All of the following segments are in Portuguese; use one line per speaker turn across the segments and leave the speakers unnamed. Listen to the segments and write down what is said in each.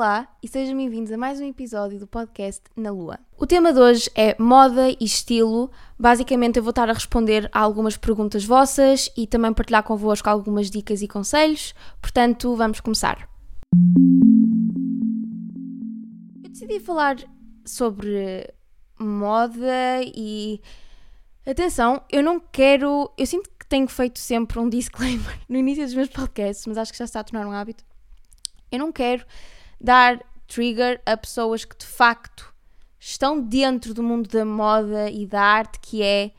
Olá e sejam bem-vindos a mais um episódio do podcast Na Lua. O tema de hoje é moda e estilo. Basicamente, eu vou estar a responder a algumas perguntas vossas e também partilhar convosco algumas dicas e conselhos. Portanto, vamos começar. Eu decidi falar sobre moda e. Atenção, eu não quero. Eu sinto que tenho feito sempre um disclaimer no início dos meus podcasts, mas acho que já está a tornar um hábito. Eu não quero dar trigger a pessoas que de facto estão dentro do mundo da moda e da arte, que é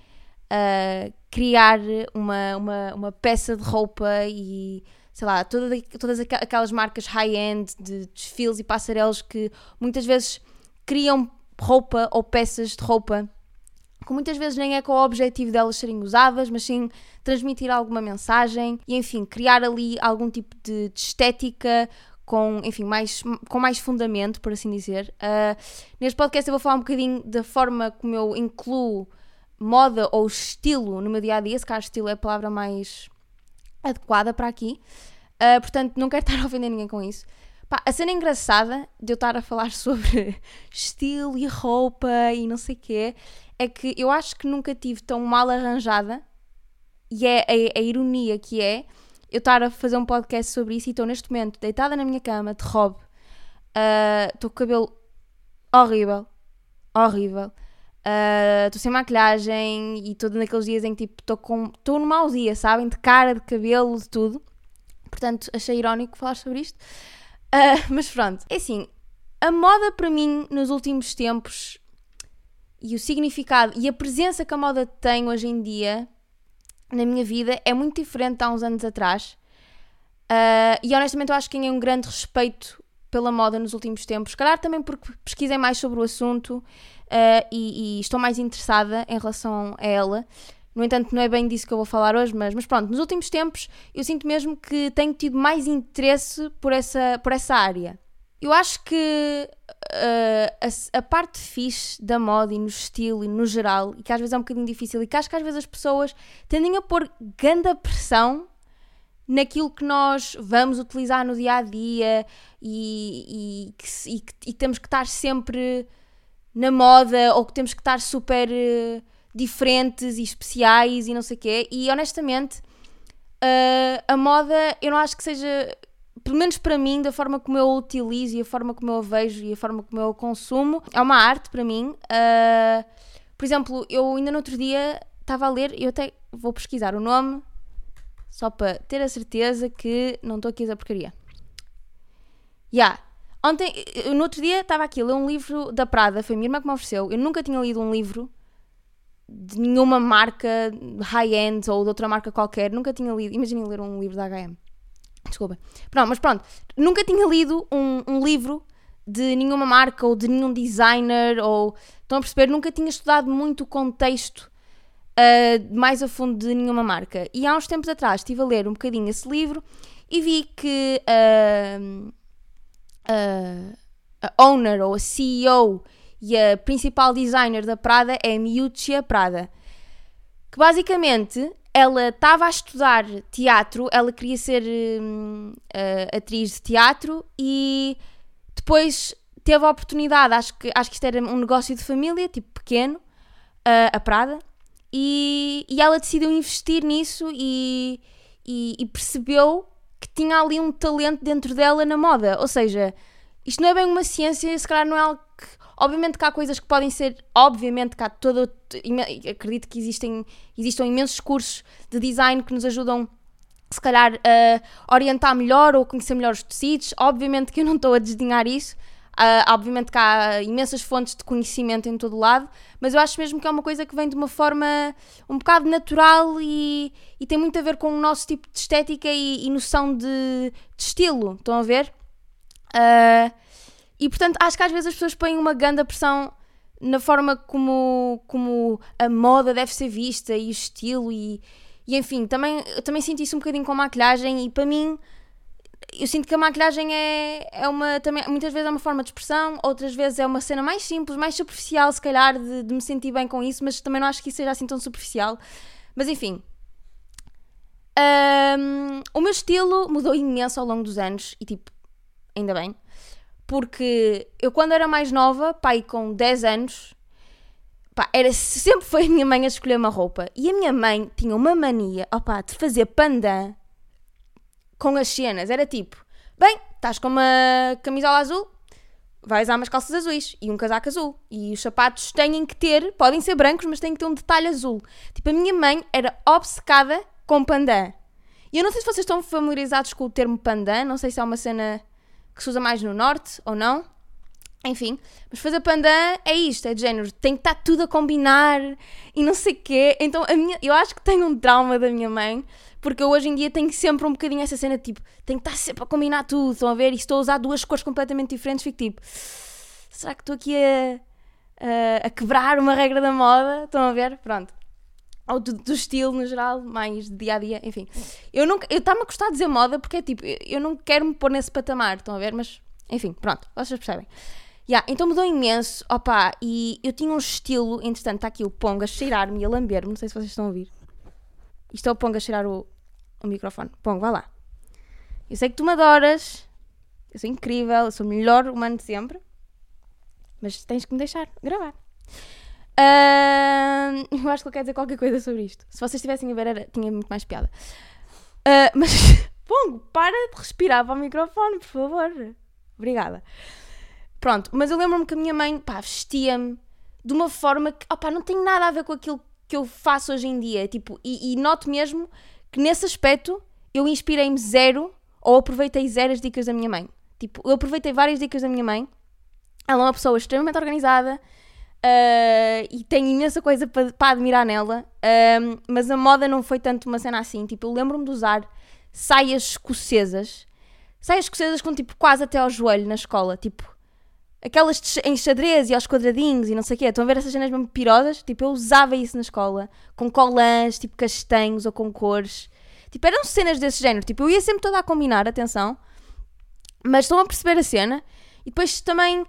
uh, criar uma, uma, uma peça de roupa e sei lá, toda, todas aquelas marcas high-end de desfiles e passarelos que muitas vezes criam roupa ou peças de roupa que muitas vezes nem é com o objetivo delas serem usadas, mas sim transmitir alguma mensagem e, enfim, criar ali algum tipo de, de estética com, enfim, mais, com mais fundamento, por assim dizer. Uh, neste podcast eu vou falar um bocadinho da forma como eu incluo moda ou estilo no meu dia a dia, se calhar estilo é a palavra mais adequada para aqui. Uh, portanto, não quero estar a ofender ninguém com isso. Pá, a cena engraçada de eu estar a falar sobre estilo e roupa e não sei o quê é que eu acho que nunca tive tão mal arranjada e é a, a ironia que é eu estar a fazer um podcast sobre isso e estou neste momento deitada na minha cama, de robe, ah, estou uh, com o cabelo horrível, horrível, estou uh, sem maquilhagem e estou naqueles dias em que tipo estou num mau dia, sabem? De cara, de cabelo, de tudo. Portanto, achei irónico falar sobre isto. Uh, mas pronto, é assim, a moda para mim nos últimos tempos e o significado e a presença que a moda tem hoje em dia na minha vida é muito diferente há uns anos atrás. Uh, e honestamente eu acho que ganhei um grande respeito pela moda nos últimos tempos. Calhar também porque pesquisei mais sobre o assunto uh, e, e, estou mais interessada em relação a ela. No entanto, não é bem disso que eu vou falar hoje, mas, mas pronto, nos últimos tempos eu sinto mesmo que tenho tido mais interesse por essa, por essa área. Eu acho que uh, a, a, parte fixe da moda e no estilo e no geral, e que às vezes é um bocadinho difícil, e que acho que às vezes as pessoas tendem a pôr grande pressão naquilo que nós vamos utilizar no dia a dia e, e, que, e, e temos que estar sempre na moda ou que temos que estar super uh, diferentes e especiais e não sei o quê. E honestamente, uh, a moda eu não acho que seja pelo menos para mim, da forma como eu a utilizo e a forma como eu a vejo e a forma como eu a consumo, é uma arte para mim. Uh, por exemplo, eu ainda no outro dia estava a ler, eu até vou pesquisar o nome, só para ter a certeza que não estou aqui a porcaria. Já. Yeah. Ontem, no outro dia, estava aqui a ler um livro da Prada, foi a minha irmã que me ofereceu. Eu nunca tinha lido um livro de nenhuma marca high-end ou de outra marca qualquer, nunca tinha lido. Imaginem ler um livro da HM. Desculpa. Pronto, mas pronto. Nunca tinha lido um, um livro de nenhuma marca ou de nenhum designer ou. Estão a perceber? Nunca tinha estudado muito o contexto uh, mais a fundo de nenhuma marca. E há uns tempos atrás estive a ler um bocadinho esse livro e vi que uh, uh, a owner ou a CEO e a principal designer da Prada é Miuccia Prada. Que basicamente ela estava a estudar teatro, ela queria ser uh, atriz de teatro e depois teve a oportunidade, acho que, acho que isto era um negócio de família, tipo pequeno, a Prada, e, e ela decidiu investir nisso e, e, e, percebeu que tinha ali um talento dentro dela na moda. Ou seja, isto não é bem uma ciência, se calhar não é algo Obviamente que há coisas que podem ser, obviamente que há todo, acredito que existem, existam imensos cursos de design que nos ajudam se calhar a orientar melhor ou conhecer melhor os tecidos. Obviamente que eu não estou a desdenhar isso. Uh, obviamente que há imensas fontes de conhecimento em todo lado, mas eu acho mesmo que é uma coisa que vem de uma forma um bocado natural e, e tem muito a ver com o nosso tipo de estética e, e noção de, de, estilo. Estão a ver? Uh, e portanto, acho que às vezes as pessoas põem uma grande pressão na forma como, como a moda deve ser vista e o estilo e, e enfim, também, eu também sinto isso um bocadinho com a maquilhagem e para mim eu sinto que a maquilhagem é, é uma também muitas vezes é uma forma de expressão, outras vezes é uma cena mais simples, mais superficial se calhar de, de me sentir bem com isso, mas também não acho que isso seja assim tão superficial. Mas enfim, um, o meu estilo mudou imenso ao longo dos anos e tipo, ainda bem. Porque eu quando era mais nova, pai com 10 anos, pá, era, sempre foi a minha mãe a escolher uma roupa. E a minha mãe tinha uma mania, opá, de fazer pandan com as cenas. Era tipo, bem, estás com uma camisola azul, vais usar umas calças azuis e um casaco azul. E os sapatos têm que ter, podem ser brancos, mas têm que ter um detalhe azul. Tipo, a minha mãe era obcecada com pandan. E eu não sei se vocês estão familiarizados com o termo pandan, não sei se é uma cena que se usa mais no norte ou não. Enfim, mas fazer pandan é isto, é de género, tem que estar tudo a combinar e não sei o quê. Então, a minha, eu acho que tenho um trauma da minha mãe, porque hoje em dia tenho sempre um bocadinho essa cena, tipo, tenho que estar sempre a combinar tudo, estão a ver? E estou a usar duas cores completamente diferentes, fico tipo, será que estou aqui a, a, a quebrar uma regra da moda? Estão a ver? Pronto ou do, do, estilo no geral, mais de dia a dia, enfim. Eu nunca, eu está-me a gostar de dizer moda porque é tipo, eu não quero me pôr nesse patamar, estão a ver? Mas, enfim, pronto, vocês percebem. Yeah, então mudou imenso, opá, e eu tinha um estilo, entretanto, está aqui o Ponga a cheirar-me e a lamber-me, não sei se vocês estão a ouvir. Isto é o Ponga a cheirar o, o microfone. Ponga, vai lá. Eu sei que tu me adoras, eu sou incrível, eu sou o melhor humano de sempre, mas tens que me deixar gravar. Uh, eu acho que ele quer dizer qualquer coisa sobre isto. Se vocês estivessem a ver, era, tinha muito mais piada. Uh, mas, Pongo, para de respirar para o microfone, por favor. Obrigada. Pronto, mas eu lembro-me que a minha mãe, pá, vestia-me de uma forma que, não tem nada a ver com aquilo que eu faço hoje em dia. Tipo, e, e noto mesmo que nesse aspecto eu inspirei-me zero ou aproveitei zero as dicas da minha mãe. Tipo, eu aproveitei várias dicas da minha mãe. Ela é uma pessoa extremamente organizada, Uh, e tenho imensa coisa para pa admirar nela, mas a moda não foi tanto uma cena assim. Tipo, eu lembro-me de usar saias escocesas, saias escocesas com tipo quase até ao joelho na escola, tipo aquelas em xadrez e aos quadradinhos e não sei o quê. Estão a ver essas cenas mesmo pirosas? Tipo, eu usava isso na escola, com colãs, tipo castanhos ou com cores. Tipo, eram cenas desse género. Tipo, eu ia sempre toda a combinar, atenção, mas estão a perceber a cena. E depois também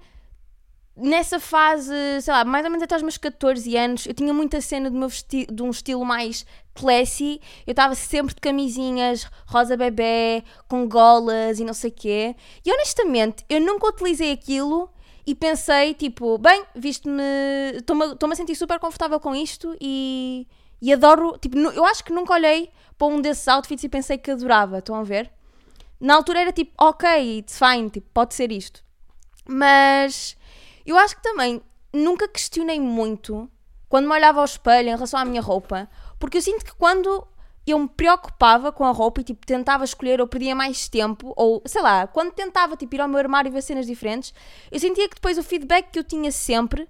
nessa fase, sei lá, mais ou menos até aos meus 14 anos, eu tinha muita cena de, de um estilo mais classy. Eu estava sempre de camisinhas rosa bebê, com golas e não sei o quê. E honestamente, eu nunca utilizei aquilo e pensei, tipo, bem, visto-me. Estou-me a sentir super confortável com isto e, e adoro. Tipo, eu acho que nunca olhei para um desses outfits e pensei que adorava. Estão a ver? Na altura era tipo, ok, it's fine, tipo, pode ser isto. Mas eu acho que também nunca questionei muito quando me olhava ao espelho em relação à minha roupa, porque eu sinto que quando eu me preocupava com a roupa e tipo tentava escolher ou perdia mais tempo ou sei lá, quando tentava tipo ir ao meu armário e ver cenas diferentes, eu sentia que depois o feedback que eu tinha sempre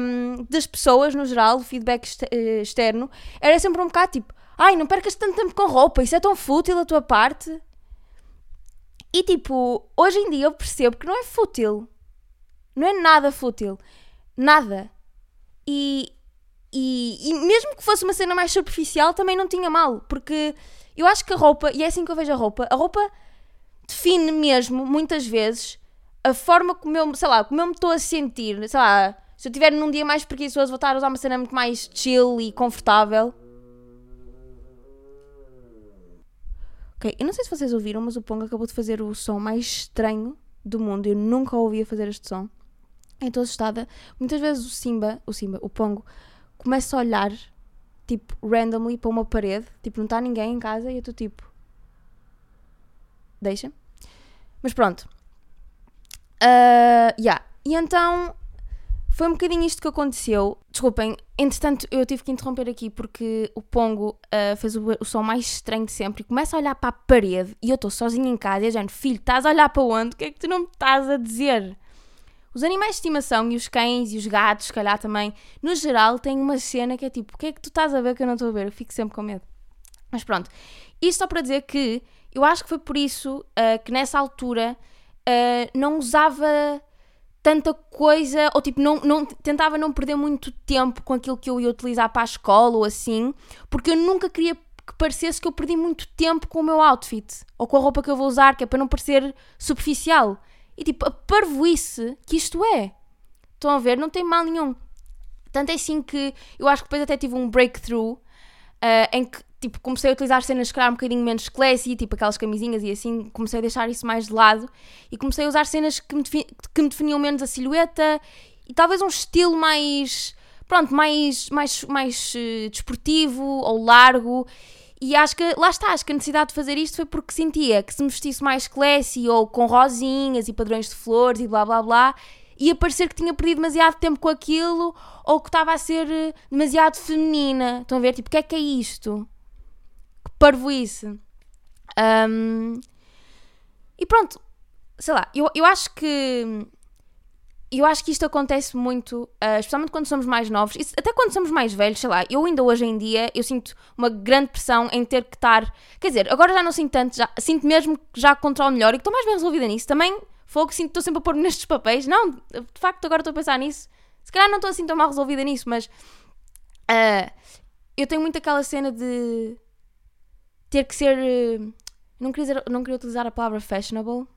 um, das pessoas no geral, o feedback eh, externo, era sempre um bocado tipo, ai, não percas tanto tempo com roupa, isso é tão fútil a tua parte. E tipo, hoje em dia eu percebo que não é fútil. Não é nada fútil. Nada. E, e, e, mesmo que fosse uma cena mais superficial, também não tinha mal. Porque eu acho que a roupa, e é assim que eu vejo a roupa, a roupa define mesmo, muitas vezes, a forma como eu, sei lá, como eu me estou a sentir. Sei lá, se eu estiver num dia mais preguiçoso, vou estar a usar uma cena muito mais chill e confortável. Ok, eu não sei se vocês ouviram, mas o Pong acabou de fazer o som mais estranho do mundo. Eu nunca ouvia fazer este som. Estou assustada. Muitas vezes o Simba, o Simba, o Pongo, começa a olhar, tipo, randomly para uma parede, tipo, não está ninguém em casa e eu estou tipo. Deixa. Mas pronto. Uh, yeah. E então foi um bocadinho isto que aconteceu. Desculpem, entretanto eu tive que interromper aqui porque o Pongo uh, fez o, o, som mais estranho de sempre e começa a olhar para a parede e eu estou sozinha em casa e a gente, filho, estás a olhar para onde? O que é que tu não me estás a dizer? Os animais de estimação e os cães e os gatos, se calhar também, no geral, têm uma cena que é tipo: o que é que tu estás a ver que eu não estou a ver? Eu fico sempre com medo. Mas pronto, isto só para dizer que eu acho que foi por isso uh, que nessa altura uh, não usava tanta coisa, ou tipo, não, não, tentava não perder muito tempo com aquilo que eu ia utilizar para a escola ou assim, porque eu nunca queria que parecesse que eu perdi muito tempo com o meu outfit ou com a roupa que eu vou usar, que é para não parecer superficial. E tipo, a parvoíce que isto é. Estão a ver? Não tem mal nenhum. Tanto é assim que eu acho que depois até tive um breakthrough uh, em que tipo, comecei a utilizar cenas, calhar, um bocadinho menos classy, tipo aquelas camisinhas e assim, comecei a deixar isso mais de lado e comecei a usar cenas que me, que me definiam menos a silhueta e talvez um estilo mais, pronto, mais, mais, mais uh, desportivo ou largo. E acho que, lá está, acho que a necessidade de fazer isto foi porque sentia que se me vestisse mais classy ou com rosinhas e padrões de flores e blá blá blá, ia parecer que tinha perdido demasiado tempo com aquilo ou que estava a ser eh, demasiado feminina. Estão a ver? Tipo, o que é que é isto? Que parvoíce. Um, e pronto, sei lá, eu, eu acho que. Eu acho que isto acontece muito, uh, especialmente quando somos mais novos, isso, até quando somos mais velhos, sei lá, eu ainda hoje em dia, eu sinto uma grande pressão em ter que estar, quer dizer, agora já não sinto tanto, já, sinto mesmo que já controlo melhor e que estou mais bem resolvida nisso, também Fogo, sinto que estou sempre a pôr-me nestes papéis. Não, de facto, agora estou a pensar nisso. Se calhar não estou assim tão mal resolvida nisso, mas uh, eu tenho muito aquela cena de ter que ser. Uh, não, queria dizer, não queria utilizar a palavra fashionable,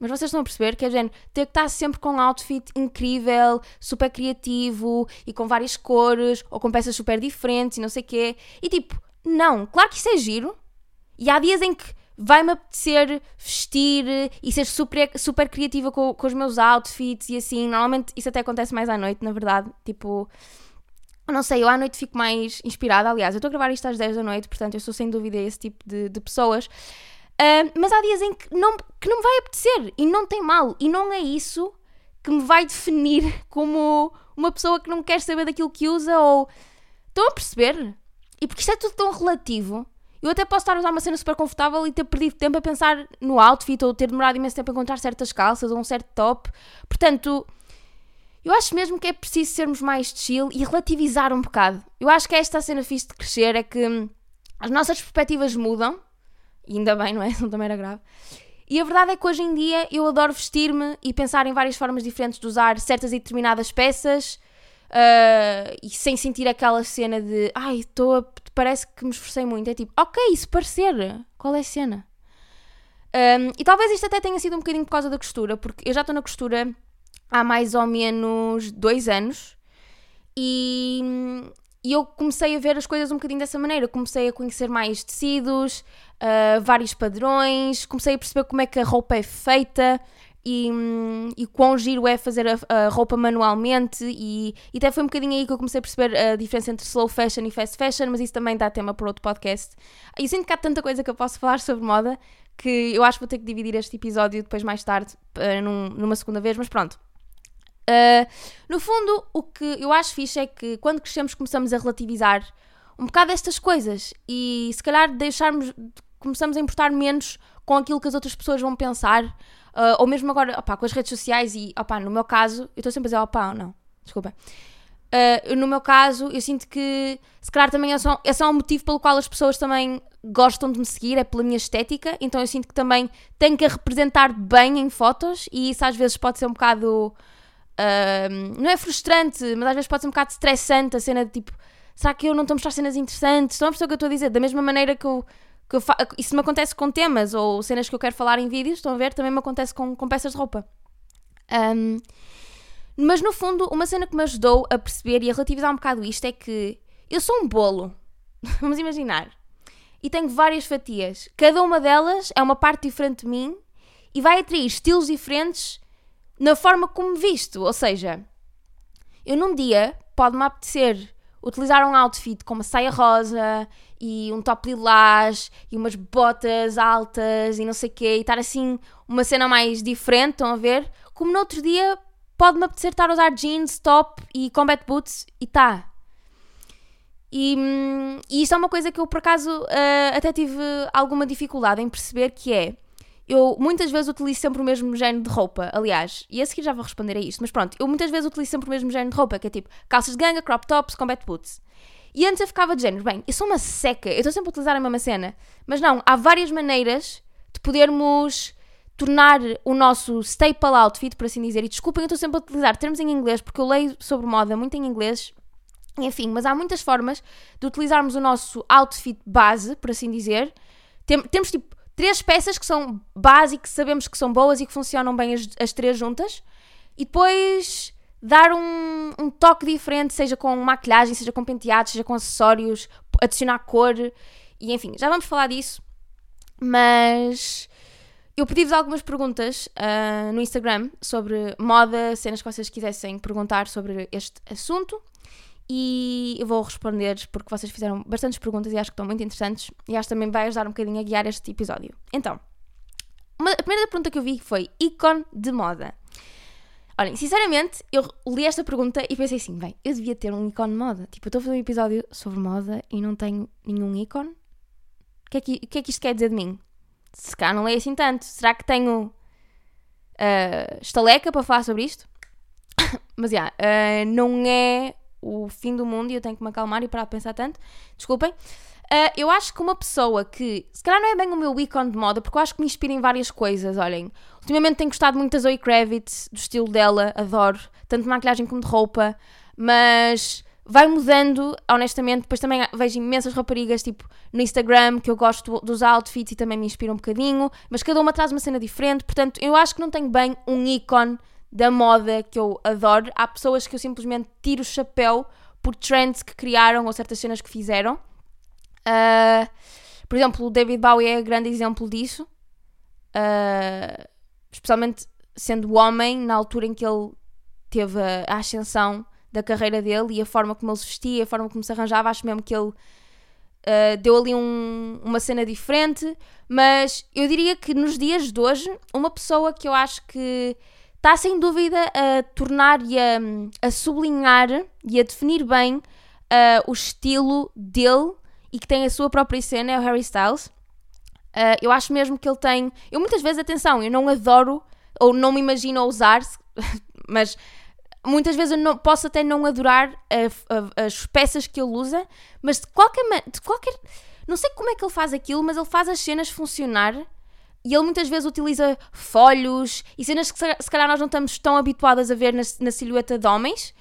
mas vocês estão a perceber que é género, ter que estar sempre com um outfit incrível, super criativo e com várias cores ou com peças super diferentes e não sei o quê. E tipo, não, claro que isso é giro. E há dias em que vai-me apetecer vestir e ser super, super criativa com, com os meus outfits e assim. Normalmente isso até acontece mais à noite, na verdade. Tipo, não sei, eu à noite fico mais inspirada. Aliás, eu estou a gravar isto às 10 da noite, portanto eu sou sem dúvida esse tipo de, de pessoas. Uh, mas há dias em que não, que não me vai apetecer e não tem mal. E não é isso que me vai definir como uma pessoa que não quer saber daquilo que usa ou. Estão a perceber? E porque isto é tudo tão relativo. Eu até posso estar a usar uma cena super confortável e ter perdido tempo a pensar no outfit ou ter demorado imenso tempo a encontrar certas calças ou um certo top. Portanto, eu acho mesmo que é preciso sermos mais chill e relativizar um bocado. Eu acho que esta a cena fixe de crescer é que as nossas perspectivas mudam. E ainda bem, não é? Não também era grave. E a verdade é que hoje em dia eu adoro vestir-me e pensar em várias formas diferentes de usar certas e determinadas peças uh, e sem sentir aquela cena de ai, estou a parece que me esforcei muito. É tipo, ok, se parecer, qual é a cena? Um, e talvez isto até tenha sido um bocadinho por causa da costura, porque eu já estou na costura há mais ou menos dois anos e, e eu comecei a ver as coisas um bocadinho dessa maneira. Comecei a conhecer mais tecidos, uh, vários padrões, comecei a perceber como é que a roupa é feita e, e quão giro é fazer a, a, roupa manualmente e, e até foi um bocadinho aí que eu comecei a perceber a diferença entre slow fashion e fast fashion, mas isso também dá tema para outro podcast. E sinto que há tanta coisa que eu posso falar sobre moda que eu acho que vou ter que dividir este episódio depois mais tarde uh, num, numa segunda vez, mas pronto. Uh, no fundo, o que eu acho fixe é que quando crescemos começamos a relativizar um bocado estas coisas e se calhar deixarmos, começamos a importar menos com aquilo que as outras pessoas vão pensar Uh, ou mesmo agora, com as redes sociais e, no meu caso, eu estou sempre a dizer opa, não, desculpa. Uh, no meu caso, eu sinto que se calhar também é só, é só um motivo pelo qual as pessoas também gostam de me seguir, é pela minha estética, então eu sinto que também tenho que a representar bem em fotos e isso às vezes pode ser um bocado. Não é frustrante, mas às vezes pode ser um bocado estressante a cena de tipo, será que eu não estou a mostrar cenas interessantes? Estão a perceber o que eu estou a dizer? Da mesma maneira que eu que isso me acontece com temas ou cenas que eu quero falar em vídeos, estão a ver? Também me acontece com, com peças de roupa. Um, mas no fundo, uma cena que me ajudou a perceber e a relativizar um bocado isto é que eu sou um bolo, vamos imaginar, e tenho várias fatias. Cada uma delas é uma parte diferente de mim e vai atrair estilos diferentes na forma como visto. Ou seja, eu num dia pode-me apetecer utilizar um outfit com uma saia rosa e um top lilás e umas botas altas e não sei o quê, e estar assim uma cena mais diferente, estão a ver? Como no outro dia pode-me apetecer estar a usar jeans, top e combat boots e tá. E, e isto é uma coisa que eu por acaso uh, até tive alguma dificuldade em perceber que é eu muitas vezes utilizo sempre o mesmo género de roupa, aliás, e a seguir já vou responder a isto, mas pronto, eu muitas vezes utilizo sempre o mesmo género de roupa, que é tipo calças de ganga, crop tops, combat boots. E antes eu ficava de género, bem, eu sou uma seca, eu estou sempre a utilizar a mesma cena. Mas não, há várias maneiras de podermos tornar o nosso staple outfit, por assim dizer. E desculpem, eu estou sempre a utilizar termos em inglês, porque eu leio sobre moda muito em inglês. Enfim, mas há muitas formas de utilizarmos o nosso outfit base, por assim dizer. Tem, temos tipo três peças que são básicas, sabemos que são boas e que funcionam bem as, as três juntas. E depois dar um, um, toque diferente, seja com maquilhagem, seja com penteados, seja com acessórios, adicionar cor. E enfim, já vamos falar disso, mas eu pedi-vos algumas perguntas uh, no Instagram sobre moda, cenas que vocês quisessem perguntar sobre este assunto e eu vou responder porque vocês fizeram bastantes perguntas e acho que estão muito interessantes e acho que também vai ajudar um bocadinho a guiar este episódio. Então, uma, a primeira pergunta que eu vi foi ícone de moda. Olhem, sinceramente, eu li esta pergunta e pensei assim: bem, eu devia ter um ícone de moda. Tipo, eu estou a fazer um episódio sobre moda e não tenho nenhum ícone. O que é que, que, é que isto quer dizer de mim? Se cá não leio assim tanto, será que tenho uh, estaleca para falar sobre isto? Mas já, yeah, uh, não é o fim do mundo e eu tenho que me acalmar e parar de pensar tanto. Desculpem. Uh, eu acho que uma pessoa que, se calhar não é bem o meu ícone de moda, porque eu acho que me inspira em várias coisas, olhem. Ultimamente tenho gostado muito da Zoe Kravitz, do estilo dela, adoro, tanto de maquilhagem como de roupa, mas vai mudando, honestamente. Depois também vejo imensas raparigas, tipo, no Instagram, que eu gosto dos outfits e também me inspiram um bocadinho, mas cada uma traz uma cena diferente, portanto, eu acho que não tenho bem um ícone da moda que eu adoro. Há pessoas que eu simplesmente tiro o chapéu por trends que criaram ou certas cenas que fizeram. Uh, por exemplo, o David Bowie é grande exemplo disso. Uh, especialmente sendo homem, na altura em que ele teve a, a, ascensão da carreira dele e a forma como ele se vestia, a forma como se arranjava, acho mesmo que ele uh, deu ali um, uma cena diferente. Mas eu diria que nos dias de hoje, uma pessoa que eu acho que está sem dúvida a tornar e a, a sublinhar e a definir bem uh, o estilo dele e que tem a sua própria cena, é o Harry Styles. Uh, eu acho mesmo que ele tem. Eu muitas vezes, atenção, eu não adoro ou não me imagino a usar, mas muitas vezes eu não, posso até não adorar a, a, as peças que ele usa, mas de qualquer, de qualquer. Não sei como é que ele faz aquilo, mas ele faz as cenas funcionar e ele muitas vezes utiliza folhos e cenas que se calhar nós não estamos tão habituadas a ver na, na silhueta de homens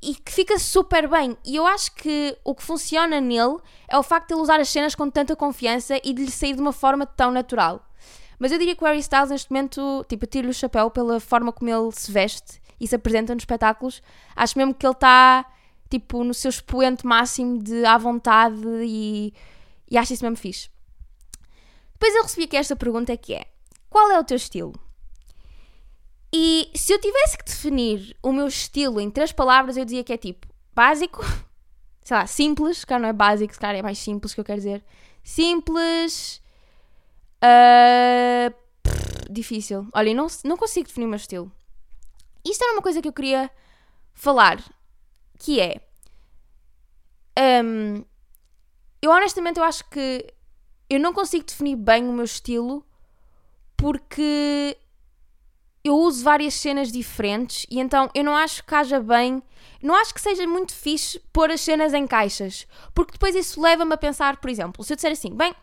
e que fica super bem. E eu acho que o que funciona nele é o facto de ele usar as cenas com tanta confiança e de lhe sair de uma forma tão natural. Mas eu diria que o Harry Styles neste momento, tipo, tiro-lhe o chapéu pela forma como ele se veste e se apresenta nos espetáculos. Acho mesmo que ele está, tipo, no seu expoente máximo de à vontade e, e acho isso mesmo fixe. Depois eu recebi aqui esta pergunta que é, qual é o teu estilo? E se eu tivesse que definir o meu estilo em três palavras, eu dizia que é tipo básico, sei lá, simples, cara não é básico, se calhar é mais simples que eu quero dizer. Simples. Uh, pff, difícil. Olha, não, não consigo definir o meu estilo. Isto era uma coisa que eu queria falar, que é. Um, eu honestamente eu acho que eu não consigo definir bem o meu estilo porque eu uso várias cenas diferentes e então eu não acho que haja bem, não acho que seja muito fixe pôr as cenas em caixas, porque depois isso leva-me a pensar, por exemplo, se eu disser assim, bem,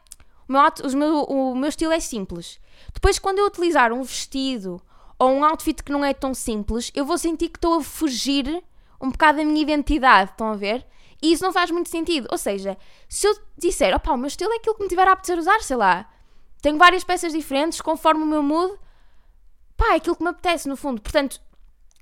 o meu, meu, o meu estilo é simples, depois quando eu utilizar um vestido ou um outfit que não é tão simples, eu vou sentir que estou a fugir um bocado da minha identidade, estão a ver? E isso não faz muito sentido. Ou seja, se eu disser, opá, o meu estilo é aquilo que me tiver a apetecer usar, sei lá, tenho várias peças diferentes conforme o meu mood, pá, é aquilo que me apetece, no fundo. Portanto,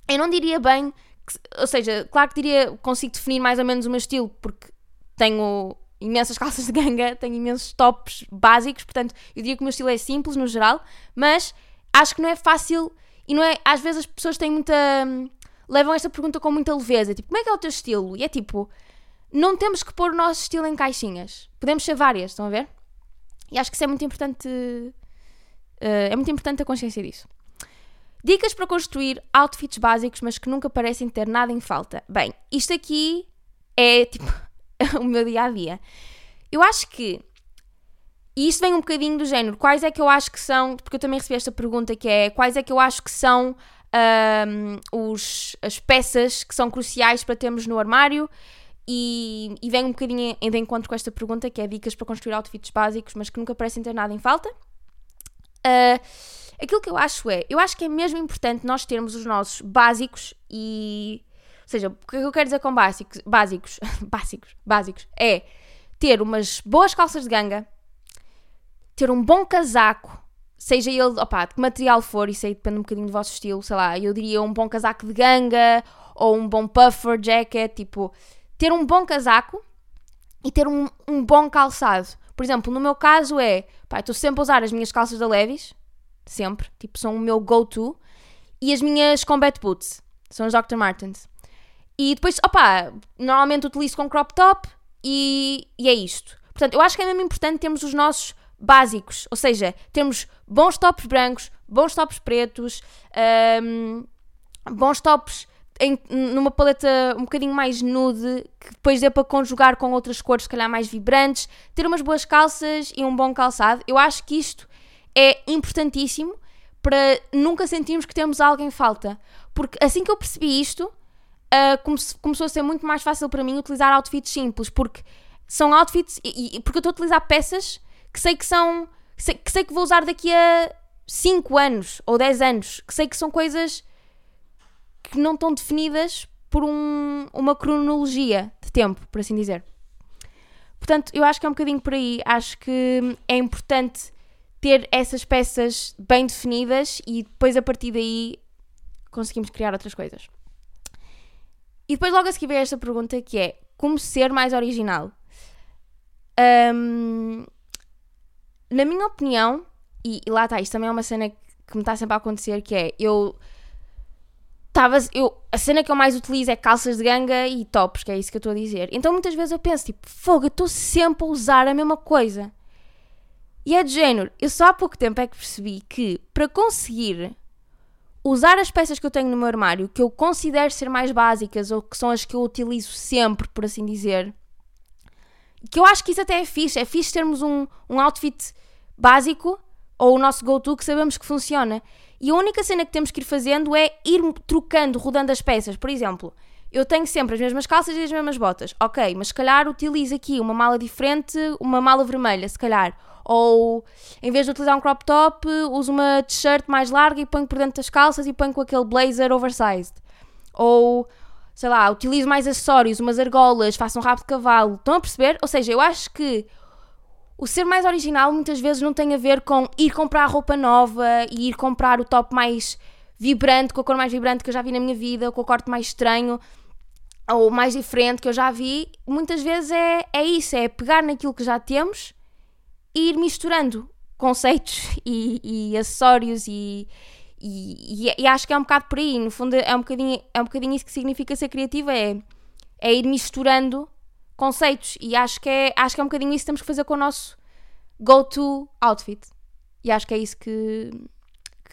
eu não diria bem, que, ou seja, claro que diria, consigo definir mais ou menos o meu estilo, porque tenho imensas calças de ganga, tenho imensos tops básicos, portanto, eu diria que o meu estilo é simples no geral, mas acho que não é fácil e não é, às vezes as pessoas têm muita levam esta pergunta com muita leveza, tipo, como é que é o teu estilo? E é tipo, não temos que pôr o nosso estilo em caixinhas. Podemos ser várias, estão a ver? E acho que isso é muito importante. Uh, é muito importante a consciência disso. Dicas para construir outfits básicos, mas que nunca parecem ter nada em falta. Bem, isto aqui é tipo o meu dia a dia. Eu acho que. E isto vem um bocadinho do género. Quais é que eu acho que são. Porque eu também recebi esta pergunta que é. Quais é que eu acho que são um, os, as peças que são cruciais para termos no armário? E, e vem um bocadinho em, encontro com esta pergunta que é dicas para construir outfits básicos, mas que nunca parecem ter nada em falta. Uh, Aquilo que eu acho é, eu acho que é mesmo importante nós termos os nossos básicos e. Ou seja, o que eu quero dizer com básicos? Básicos, básicos, básicos, é ter umas boas calças de ganga, ter um bom casaco, seja ele, opá, de que material for, isso aí depende um bocadinho do vosso estilo, sei lá, eu diria um bom casaco de ganga ou um bom puffer jacket, tipo, ter um bom casaco e ter um, um bom calçado. Por exemplo, no meu caso é, pá, estou sempre a usar as minhas calças da Levis, sempre, tipo, são o meu go-to, e as minhas combat boots, são as Dr. Martens. E depois, opá, normalmente utilizo com crop top e, e é isto. Portanto, eu acho que é mesmo importante termos os nossos básicos, ou seja, termos bons tops brancos, bons tops pretos, um, bons tops em, numa paleta um bocadinho mais nude, que depois dê para conjugar com outras cores, se calhar mais vibrantes, ter umas boas calças e um bom calçado. Eu acho que isto é importantíssimo para nunca sentirmos que temos algo em falta. Porque assim que eu percebi isto, uh, come começou a ser muito mais fácil para mim utilizar outfits simples, porque são outfits, e, e porque eu estou a utilizar peças que sei que são, que sei, que sei que vou usar daqui a 5 anos ou 10 anos, que sei que são coisas que não estão definidas por um, uma cronologia de tempo, por assim dizer. Portanto, eu acho que é um bocadinho por aí. Acho que é importante ter essas peças bem definidas e depois a partir daí conseguimos criar outras coisas. E depois logo a seguir vem esta pergunta que é como ser mais original? Um, na minha opinião, e, e, lá está, isto também é uma cena que me está sempre a acontecer, que é eu estava. Eu, a cena que eu mais utilizo é calças de ganga e tops, que é isso que eu estou a dizer. Então muitas vezes eu penso, tipo, fogo, eu estou sempre a usar a mesma coisa. E é de género, eu só há pouco tempo é que percebi que para conseguir usar as peças que eu tenho no meu armário, que eu considero ser mais básicas ou que são as que eu utilizo sempre, por assim dizer, que eu acho que isso até é fixe, é fixe termos um, um outfit básico ou o nosso go-to que sabemos que funciona. E a única cena que temos que ir fazendo é ir trocando, rodando as peças. Por exemplo, eu tenho sempre as mesmas calças e as mesmas botas. Ok, mas se calhar utilizo aqui uma mala diferente, uma mala vermelha, se calhar. Ou em vez de utilizar um crop top, uso uma t-shirt mais larga e ponho por dentro das calças e ponho com aquele blazer oversized. Ou, sei lá, utilizo mais acessórios, umas argolas, faço um rabo de cavalo. Estão a perceber? Ou seja, eu acho que o ser mais original muitas vezes não tem a ver com ir comprar roupa nova e ir comprar o top mais vibrante, com a cor mais vibrante que eu já vi na minha vida, com o corte mais estranho ou mais diferente que eu já vi. Muitas vezes é, é isso, é pegar naquilo que já temos e ir misturando conceitos e, e acessórios e, e, e, acho que é um bocado por aí. No fundo, é um bocadinho, é um bocadinho isso que significa ser criativa: é, é ir misturando conceitos. E acho que, é, acho que é um bocadinho isso que temos que fazer com o nosso go-to outfit. E acho que é isso que,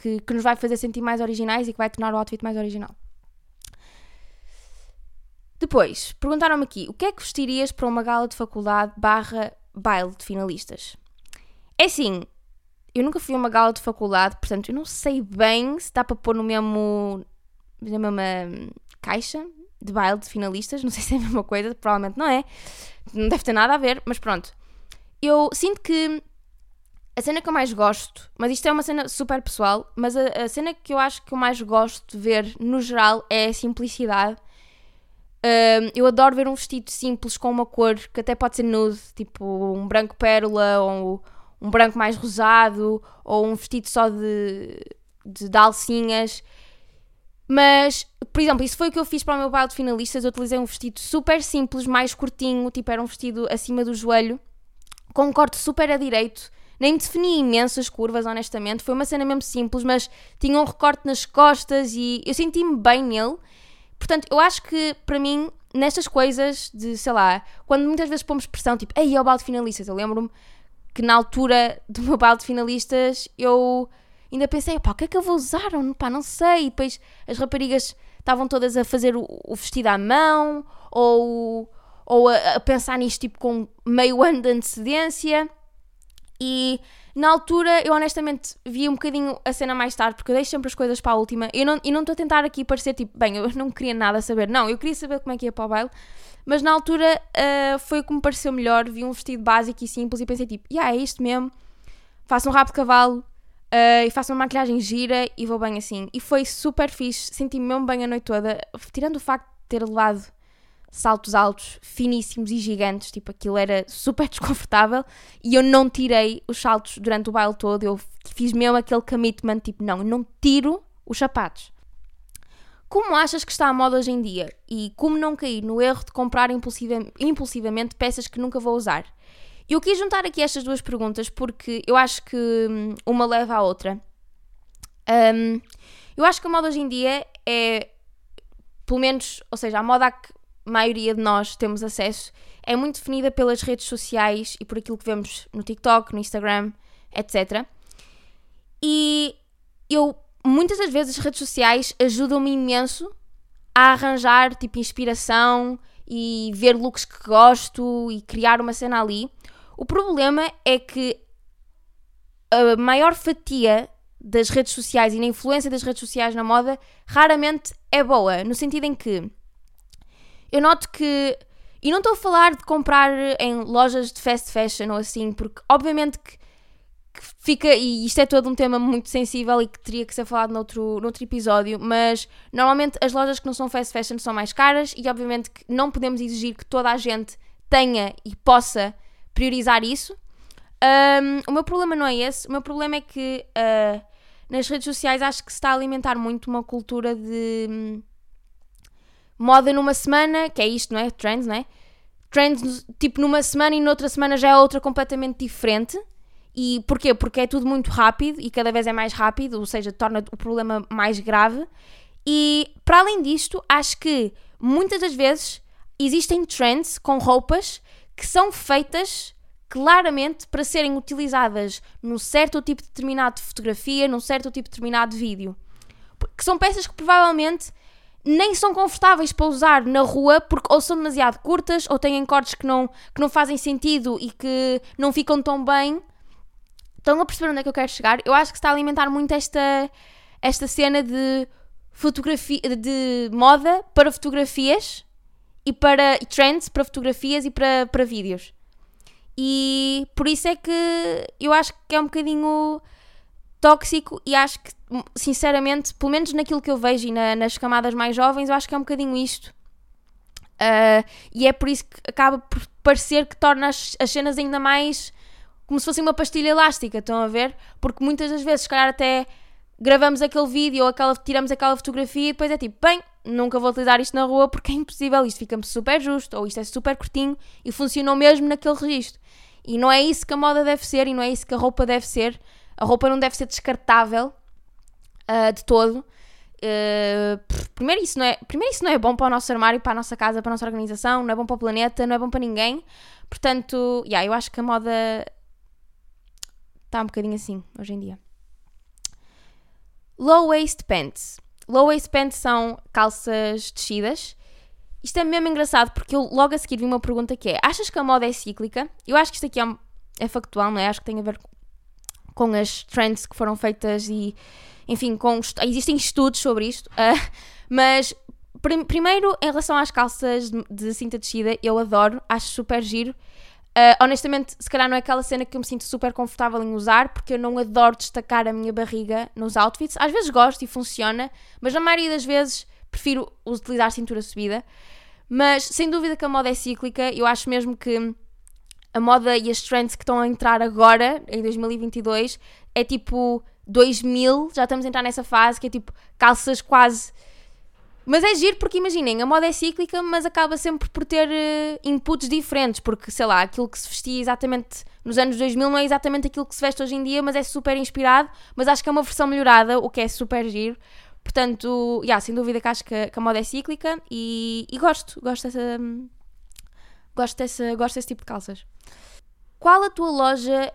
que, que nos vai fazer sentir mais originais e que vai tornar o outfit mais original. Depois, perguntaram-me aqui, o que é que vestirias para uma gala de faculdade barra baile de finalistas? É assim, eu nunca fui a uma gala de faculdade, portanto eu não sei bem se dá para pôr no mesmo, na mesma caixa de baile de finalistas, não sei se é a mesma coisa, provavelmente não é, não deve ter nada a ver, mas pronto. Eu sinto que a cena que eu mais gosto, mas isto é uma cena super pessoal, mas a, a cena que eu acho que eu mais gosto de ver no geral é a simplicidade. Uh, eu adoro ver um vestido simples com uma cor que até pode ser nude, tipo um branco pérola ou um branco mais rosado ou um vestido só de, de, de alcinhas. Mas, por exemplo, isso foi o que eu fiz para o meu baile de finalistas. Eu utilizei um vestido super simples, mais curtinho, tipo era um vestido acima do joelho, com um corte super a direito. Nem defini imensas curvas, honestamente. Foi uma cena mesmo simples, mas tinha um recorte nas costas e eu senti-me bem nele. Portanto, eu acho que para mim, nestas coisas de, sei lá, quando muitas vezes pomos pressão, tipo, ei, é o baile de finalistas, eu lembro-me que na altura do meu baile de finalistas eu ainda pensei, pá, o que é que eu vou usar? Pá, não sei. E depois as raparigas estavam todas a fazer o, o vestido à mão ou, ou a, a, pensar nisto tipo com meio ano de antecedência. E na altura eu honestamente vi um bocadinho a cena mais tarde, porque eu deixo sempre as coisas para a última. E não, e não estou a tentar aqui parecer tipo, bem, eu não queria nada saber. Não, eu queria saber como é que ia para o baile. Mas na altura uh, foi o que me pareceu melhor. Vi um vestido básico e simples e pensei tipo, yeah, é isto mesmo. Faço um rabo de cavalo, Uh, e faço uma maquilhagem gira e vou bem assim. E foi super fixe, senti-me mesmo bem a noite toda, tirando o facto de ter levado saltos altos, finíssimos e gigantes, tipo aquilo era super desconfortável e eu não tirei os saltos durante o baile todo, eu fiz mesmo aquele commitment, tipo, não, não tiro os sapatos. Como achas que está a moda hoje em dia? E como não cair no erro de comprar impulsiva impulsivamente peças que nunca vou usar? Eu quis juntar aqui estas duas perguntas porque eu acho que hum, uma leva à outra. Um, eu acho que a moda hoje em dia é, pelo menos, ou seja, a moda a que a maioria de nós temos acesso é muito definida pelas redes sociais e por aquilo que vemos no TikTok, no Instagram, etc. E eu, muitas das vezes, as redes sociais ajudam-me imenso a arranjar, tipo, inspiração e ver looks que gosto e criar uma cena ali. O problema é que a maior fatia das redes sociais e na influência das redes sociais na moda raramente é boa, no sentido em que eu noto que. E não estou a falar de comprar em lojas de fast fashion ou assim, porque obviamente que, que, fica. E isto é todo um tema muito sensível e que teria que ser falado noutro, noutro episódio, mas normalmente as lojas que não são fast fashion são mais caras e obviamente que não podemos exigir que toda a gente tenha e possa priorizar isso. Um, o meu problema não é esse, o meu problema é que uh, nas redes sociais acho que se está a alimentar muito uma cultura de hum, moda numa semana, que é isto, não é? Trends, não é? Trends tipo numa semana e noutra semana já é outra completamente diferente. E porquê? Porque é tudo muito rápido e cada vez é mais rápido, ou seja, torna o problema mais grave. E para além disto, acho que muitas das vezes existem trends com roupas que são feitas claramente para serem utilizadas num certo tipo determinado de fotografia, num certo tipo determinado de vídeo. Que são peças que provavelmente nem são confortáveis para usar na rua porque ou são demasiado curtas ou têm cortes que não, que não fazem sentido e que não ficam tão bem. Estão a perceber onde é que eu quero chegar? Eu acho que está a alimentar muito esta, esta cena de fotografia de moda para fotografias e para e trends para fotografias e para, para vídeos. E por isso é que eu acho que é um bocadinho tóxico e acho que, sinceramente, pelo menos naquilo que eu vejo e na, nas camadas mais jovens, eu acho que é um bocadinho isto. Uh, e é por isso que acaba por parecer que torna as, as cenas ainda mais como se fosse uma pastilha elástica, estão a ver? Porque muitas das vezes, se calhar, até gravamos aquele vídeo ou aquela, tiramos aquela fotografia e depois é tipo, bem, nunca vou utilizar isto na rua porque é impossível, isto fica-me super justo, ou isto é super curtinho e funcionou mesmo naquele registro. E não é isso que a moda deve ser e não é isso que a roupa deve ser. A roupa não deve ser descartável uh, de todo. Uh, primeiro, isso não é, primeiro, isso não é bom para o nosso armário, para a nossa casa, para a nossa organização, não é bom para o planeta, não é bom para ninguém. Portanto, yeah, eu acho que a moda está um bocadinho assim hoje em dia. Low waist pants. Low waist pants são calças descidas isto é mesmo engraçado porque eu logo a seguir vi uma pergunta que é: achas que a moda é cíclica? Eu acho que isto aqui é, é factual, não é? Acho que tem a ver com as trends que foram feitas e, enfim, com, existem estudos sobre isto. Uh, mas prim primeiro, em relação às calças de, de cinta descida, eu adoro, acho super giro. Uh, honestamente, se calhar não é aquela cena que eu me sinto super confortável em usar, porque eu não adoro destacar a minha barriga nos outfits. Às vezes gosto e funciona, mas na maioria das vezes prefiro utilizar cintura subida. Mas sem dúvida que a moda é cíclica, eu acho mesmo que a moda e as trends que estão a entrar agora, em 2022, é tipo 2000, já estamos a entrar nessa fase que é tipo calças quase. Mas é giro porque imaginem, a moda é cíclica, mas acaba sempre por ter uh, inputs diferentes, porque sei lá, aquilo que se vestia exatamente nos anos 2000 não é exatamente aquilo que se veste hoje em dia, mas é super inspirado. Mas acho que é uma versão melhorada, o que é super giro. Portanto, yeah, sem dúvida que acho que, que a moda é cíclica e, e, gosto, gosto dessa, gosto, dessa, gosto desse tipo de calças. Qual a tua loja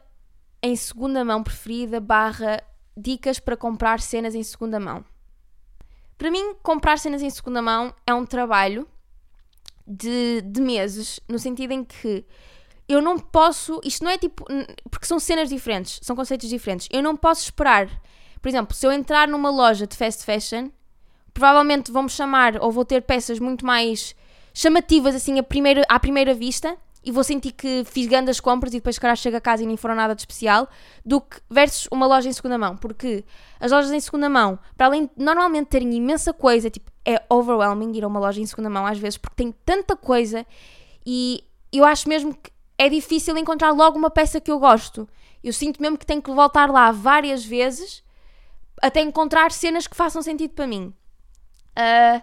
em segunda mão preferida barra dicas para comprar cenas em segunda mão? Para mim, comprar cenas em segunda mão é um trabalho de, de meses, no sentido em que eu não posso. Isto não é tipo. Porque são cenas diferentes, são conceitos diferentes. Eu não posso esperar por exemplo, se eu entrar numa loja de fast fashion, provavelmente vão-me chamar ou vou ter peças muito mais chamativas assim à primeira, à primeira vista e vou sentir que fiz grandes compras e depois, cara, chego a casa e nem foram nada de especial, do que versus uma loja em segunda mão. Porque as lojas em segunda mão, para além de normalmente terem imensa coisa, tipo, é overwhelming ir a uma loja em segunda mão às vezes, porque tem tanta coisa e eu acho mesmo que é difícil encontrar logo uma peça que eu gosto. Eu sinto mesmo que tenho que voltar lá várias vezes até encontrar cenas que façam sentido para mim. Uh,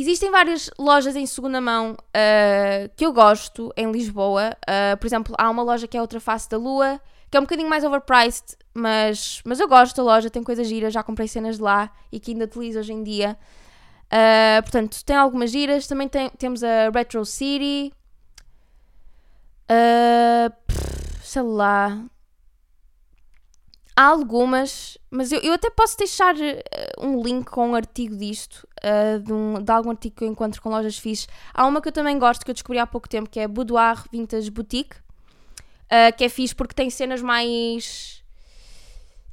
Existem várias lojas em segunda mão uh, que eu gosto em Lisboa. Uh, por exemplo, há uma loja que é Outra Face da Lua, que é um bocadinho mais overpriced, mas, mas eu gosto da loja, tem coisas giras, já comprei cenas de lá e que ainda utilizo hoje em dia. Uh, portanto, tem algumas giras. Também tem, temos a Retro City. Pff, sei lá. Há algumas, mas eu, eu até posso deixar um link com um artigo disto, uh, de, um, de, algum artigo que eu encontro com lojas fixes. Há uma que eu também gosto, que eu descobri há pouco tempo, que é Boudoir Vintage Boutique, uh, que é fixe porque tem cenas mais...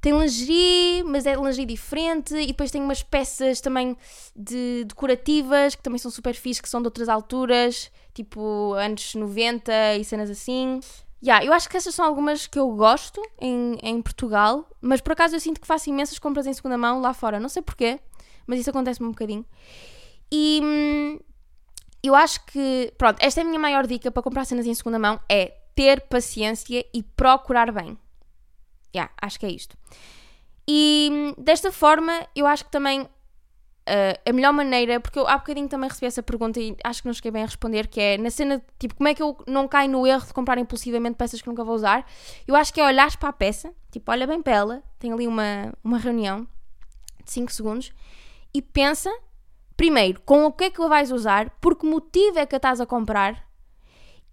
Tem lingerie, mas é lingerie diferente, e depois tem umas peças também de decorativas, que também são super fixe, que são de outras alturas, tipo anos 90 e cenas assim. Yeah, eu acho que essas são algumas que eu gosto em, em Portugal, mas por acaso eu sinto que faço imensas compras em segunda mão lá fora. Não sei porquê, mas isso acontece-me um bocadinho. E hum, eu acho que, pronto, esta é a minha maior dica para comprar cenas em segunda mão: é ter paciência e procurar bem. Yeah, acho que é isto. E hum, desta forma, eu acho que também Uh, a melhor maneira, porque eu há bocadinho também recebi essa pergunta e acho que não cheguei bem a responder, que é na cena, tipo, como é que eu não caio no erro de comprar impulsivamente peças que nunca vou usar? Eu acho que é olhar para a peça, tipo, olha bem para ela, tem ali uma, uma reunião de 5 segundos e pensa, primeiro, com o que é que vais usar, por que motivo é que a estás a comprar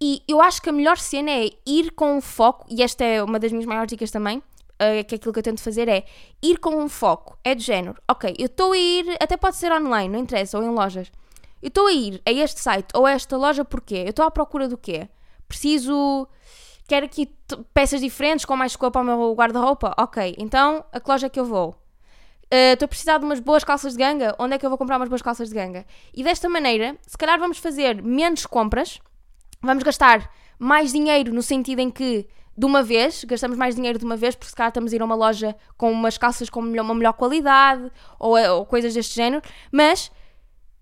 e eu acho que a melhor cena é ir com um foco, e esta é uma das minhas maiores dicas também, uh, que aquilo que eu tento fazer é ir com um foco. É de género, ok, eu estou a ir, até pode ser online, não interessa, ou em lojas. Eu estou a ir a este site ou a esta loja porquê? Eu estou à procura do quê? Preciso. Quero aqui peças diferentes com mais cor para o meu guarda-roupa? Ok, então a que loja é que eu vou? Estou uh, a precisar de umas boas calças de ganga? Onde é que eu vou comprar umas boas calças de ganga? E desta maneira, se calhar vamos fazer menos compras, vamos gastar mais dinheiro no sentido em que de uma vez, gastamos mais dinheiro de uma vez, porque se calhar estamos a ir a uma loja com umas calças com uma melhor qualidade ou, eh, ou coisas deste género, mas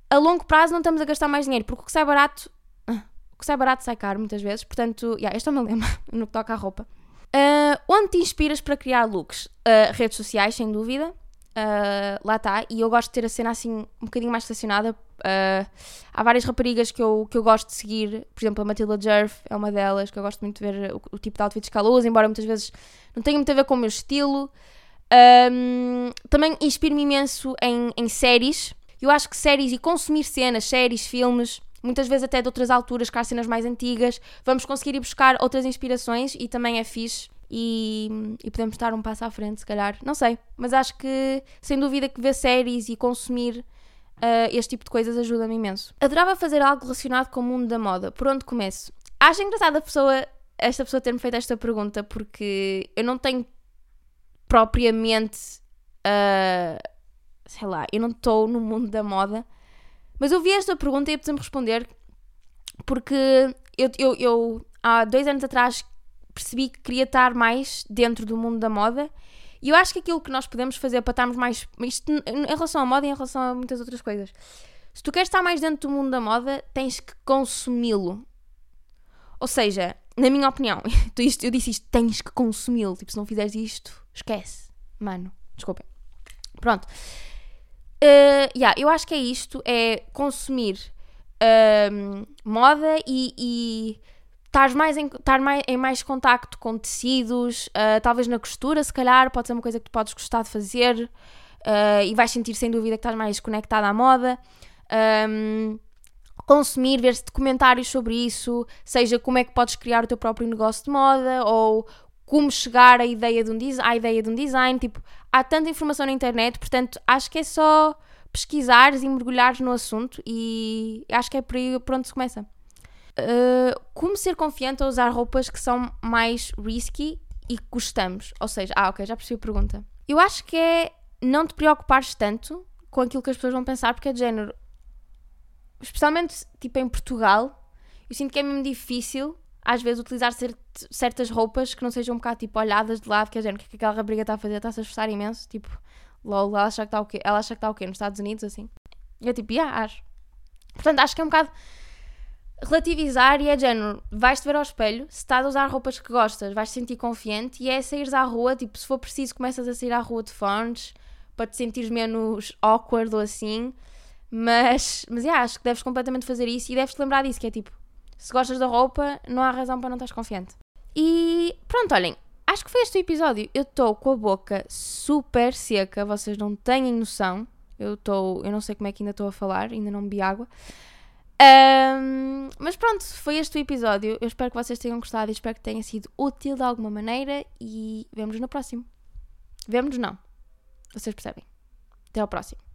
a longo prazo não estamos a gastar mais dinheiro, porque o que sai barato, ah, o que sai barato sai caro muitas vezes, portanto, yeah, este é o meu lema no que toca à roupa. Uh, onde te inspiras para criar looks? Uh, redes sociais, sem dúvida. Uh, lá está. E eu gosto de ter a cena assim um bocadinho mais estacionada. Uh, há várias raparigas que eu, que eu gosto de seguir. Por exemplo, a Matilda Jerf é uma delas, que eu gosto muito de ver o, o tipo de outfits que ela usa, embora muitas vezes não tenha muito a ver com o meu estilo. Um, também inspiro-me imenso em, em séries. Eu acho que séries e consumir cenas, séries, filmes, muitas vezes até de outras alturas, há cenas mais antigas, vamos conseguir ir buscar outras inspirações e também é fixe e, e, podemos estar um passo à frente, se calhar. Não sei, mas acho que sem dúvida que ver séries e consumir uh, este tipo de coisas ajuda-me imenso. Adorava fazer algo relacionado com o mundo da moda. Por onde começo? Acho engraçada a pessoa, esta pessoa ter-me feito esta pergunta porque eu não tenho propriamente. Uh, sei lá, eu não estou no mundo da moda. Mas eu vi esta pergunta e preciso-me responder porque eu, eu, eu há dois anos atrás percebi que queria estar mais dentro do mundo da moda. E eu acho que aquilo que nós podemos fazer para estarmos mais. Isto em relação à moda e em relação a muitas outras coisas. Se tu queres estar mais dentro do mundo da moda, tens que consumi-lo. Ou seja, na minha opinião, eu disse isto, tens que consumi-lo. Tipo, se não fizeres isto, esquece. Mano, desculpem. Pronto. Uh, yeah, eu acho que é isto: é consumir uh, moda e, e estar mais em, estar mais, em mais contacto com tecidos, uh, talvez na costura, se calhar, pode ser uma coisa que tu podes gostar de fazer uh, e vais sentir sem dúvida que estás mais conectada à moda. Um, consumir, ver documentários sobre isso, seja como é que podes criar o teu próprio negócio de moda ou como chegar à ideia de um, à ideia de um design. Tipo, há tanta informação na internet, portanto, acho que é só pesquisares e mergulhares no assunto e acho que é por aí por onde se começa. Uh, como ser confiante a usar roupas que são mais risky e que gostamos? Ou seja, ah, ok, já percebi a pergunta. Eu acho que é não te preocupares tanto com aquilo que as pessoas vão pensar, porque é de género. Especialmente tipo em Portugal, eu sinto que é mesmo difícil às vezes utilizar certas roupas que não sejam um bocado tipo olhadas de lado, que é de género, o que, é que aquela rapariga está a fazer? Está-se a esforçar imenso, tipo, lol, ela acha que está o quê? Ela acha que está o quê? Nos Estados Unidos, assim. Eu tipo, yeah, acho. Portanto, acho que é um bocado relativizar e é de género, vais-te ver ao espelho, se estás a usar roupas que gostas, vais-te sentir confiante e é saíres à rua, tipo, se for preciso começas a sair à rua de fones para te sentires menos awkward ou assim, Mas, mas yeah, acho que deves completamente fazer isso e deves te lembrar disso, que é tipo, se gostas da roupa, não há razão para não estás confiante. E pronto, olhem, acho que foi este o episódio. Eu estou com a boca super seca, vocês não têm noção. Eu estou, eu não sei como é que ainda estou a falar, ainda não bebi água. Um, mas pronto, foi este o episódio. Eu espero que vocês tenham gostado e espero que tenha sido útil de alguma maneira. E vemos no próximo. Vemos-nos não. Vocês percebem. Até ao próximo.